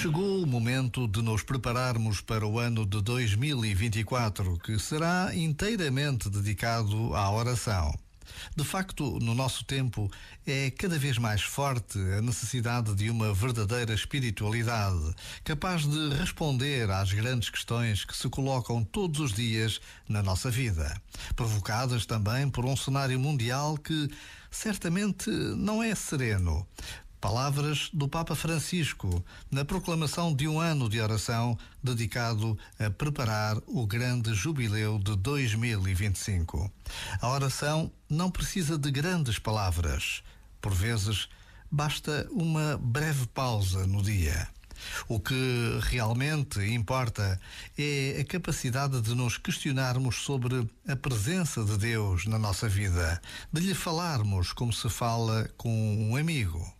Chegou o momento de nos prepararmos para o ano de 2024, que será inteiramente dedicado à oração. De facto, no nosso tempo, é cada vez mais forte a necessidade de uma verdadeira espiritualidade, capaz de responder às grandes questões que se colocam todos os dias na nossa vida, provocadas também por um cenário mundial que certamente não é sereno. Palavras do Papa Francisco na proclamação de um ano de oração dedicado a preparar o grande jubileu de 2025. A oração não precisa de grandes palavras. Por vezes, basta uma breve pausa no dia. O que realmente importa é a capacidade de nos questionarmos sobre a presença de Deus na nossa vida, de lhe falarmos como se fala com um amigo.